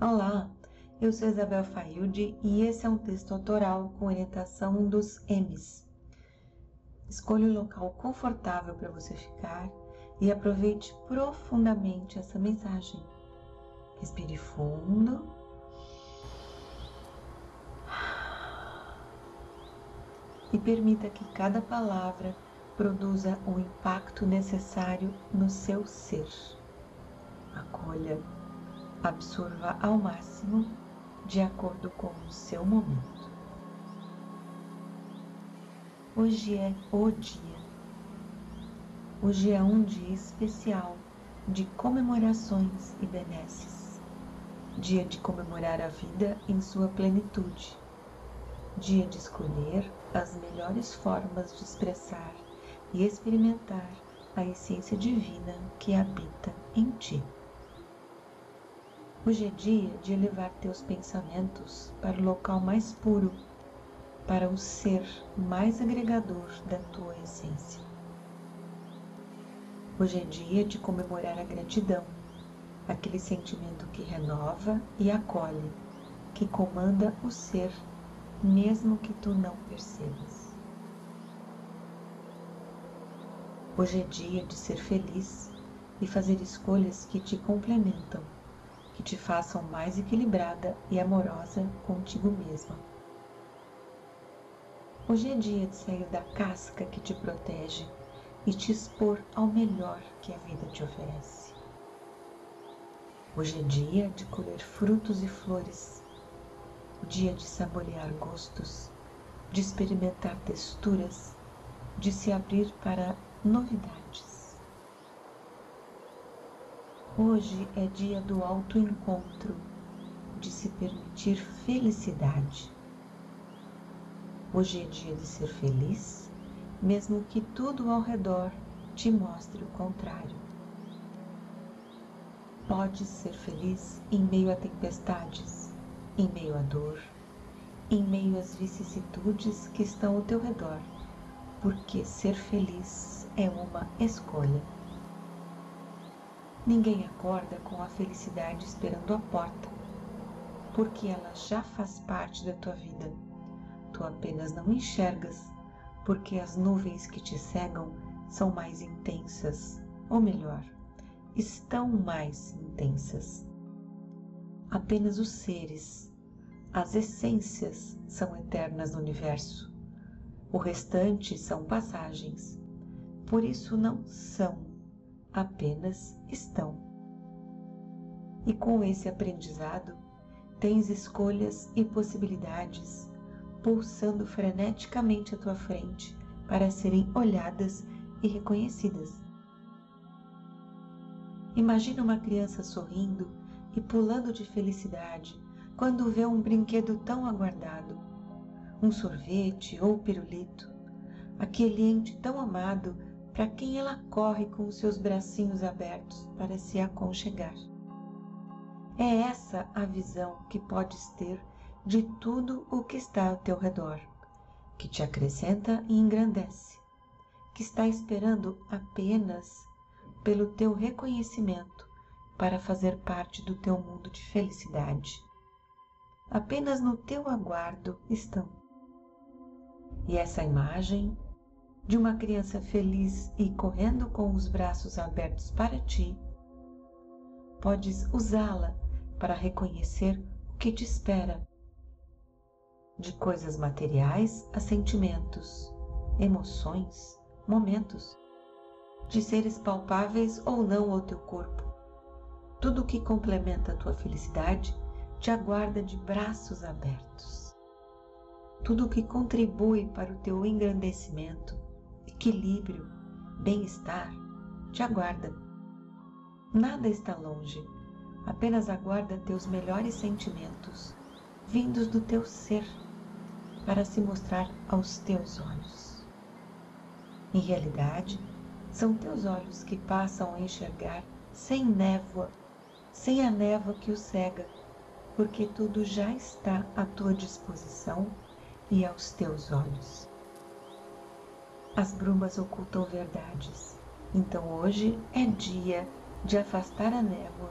Olá, eu sou Isabel Failde e esse é um texto autoral com orientação dos M's. Escolha um local confortável para você ficar e aproveite profundamente essa mensagem. Respire fundo. E permita que cada palavra produza o impacto necessário no seu ser. Acolha, absorva ao máximo de acordo com o seu momento. Hoje é o dia. Hoje é um dia especial de comemorações e benesses. Dia de comemorar a vida em sua plenitude. Dia de escolher as melhores formas de expressar e experimentar a essência divina que habita em ti. Hoje é dia de elevar teus pensamentos para o local mais puro, para o ser mais agregador da tua essência. Hoje é dia de comemorar a gratidão, aquele sentimento que renova e acolhe, que comanda o ser, mesmo que tu não percebas. Hoje é dia de ser feliz e fazer escolhas que te complementam te façam mais equilibrada e amorosa contigo mesma. Hoje é dia de sair da casca que te protege e te expor ao melhor que a vida te oferece. Hoje é dia de colher frutos e flores, dia de saborear gostos, de experimentar texturas, de se abrir para novidades. Hoje é dia do autoencontro, de se permitir felicidade. Hoje é dia de ser feliz, mesmo que tudo ao redor te mostre o contrário. Podes ser feliz em meio a tempestades, em meio à dor, em meio às vicissitudes que estão ao teu redor, porque ser feliz é uma escolha. Ninguém acorda com a felicidade esperando a porta, porque ela já faz parte da tua vida. Tu apenas não enxergas, porque as nuvens que te cegam são mais intensas, ou melhor, estão mais intensas. Apenas os seres, as essências são eternas no universo. O restante são passagens. Por isso não são apenas estão. E com esse aprendizado, tens escolhas e possibilidades pulsando freneticamente à tua frente para serem olhadas e reconhecidas. Imagina uma criança sorrindo e pulando de felicidade quando vê um brinquedo tão aguardado, um sorvete ou pirulito, aquele ente tão amado para quem ela corre com os seus bracinhos abertos para se aconchegar. É essa a visão que podes ter de tudo o que está ao teu redor, que te acrescenta e engrandece, que está esperando apenas pelo teu reconhecimento para fazer parte do teu mundo de felicidade. Apenas no teu aguardo estão. E essa imagem de uma criança feliz e correndo com os braços abertos para ti, podes usá-la para reconhecer o que te espera, de coisas materiais a sentimentos, emoções, momentos, de seres palpáveis ou não ao teu corpo. Tudo o que complementa a tua felicidade te aguarda de braços abertos. Tudo o que contribui para o teu engrandecimento equilíbrio, bem-estar te aguarda. Nada está longe, apenas aguarda teus melhores sentimentos, vindos do teu ser, para se mostrar aos teus olhos. Em realidade, são teus olhos que passam a enxergar sem névoa, sem a névoa que o cega, porque tudo já está à tua disposição e aos teus olhos. As brumas ocultam verdades. Então hoje é dia de afastar a névoa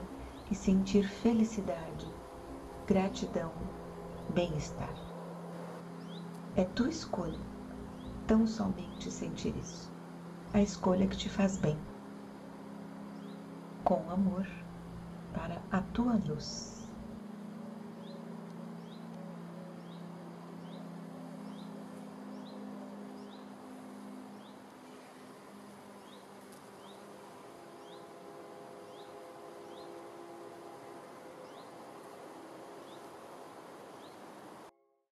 e sentir felicidade, gratidão, bem-estar. É tua escolha tão somente sentir isso. A escolha que te faz bem. Com amor para a tua luz.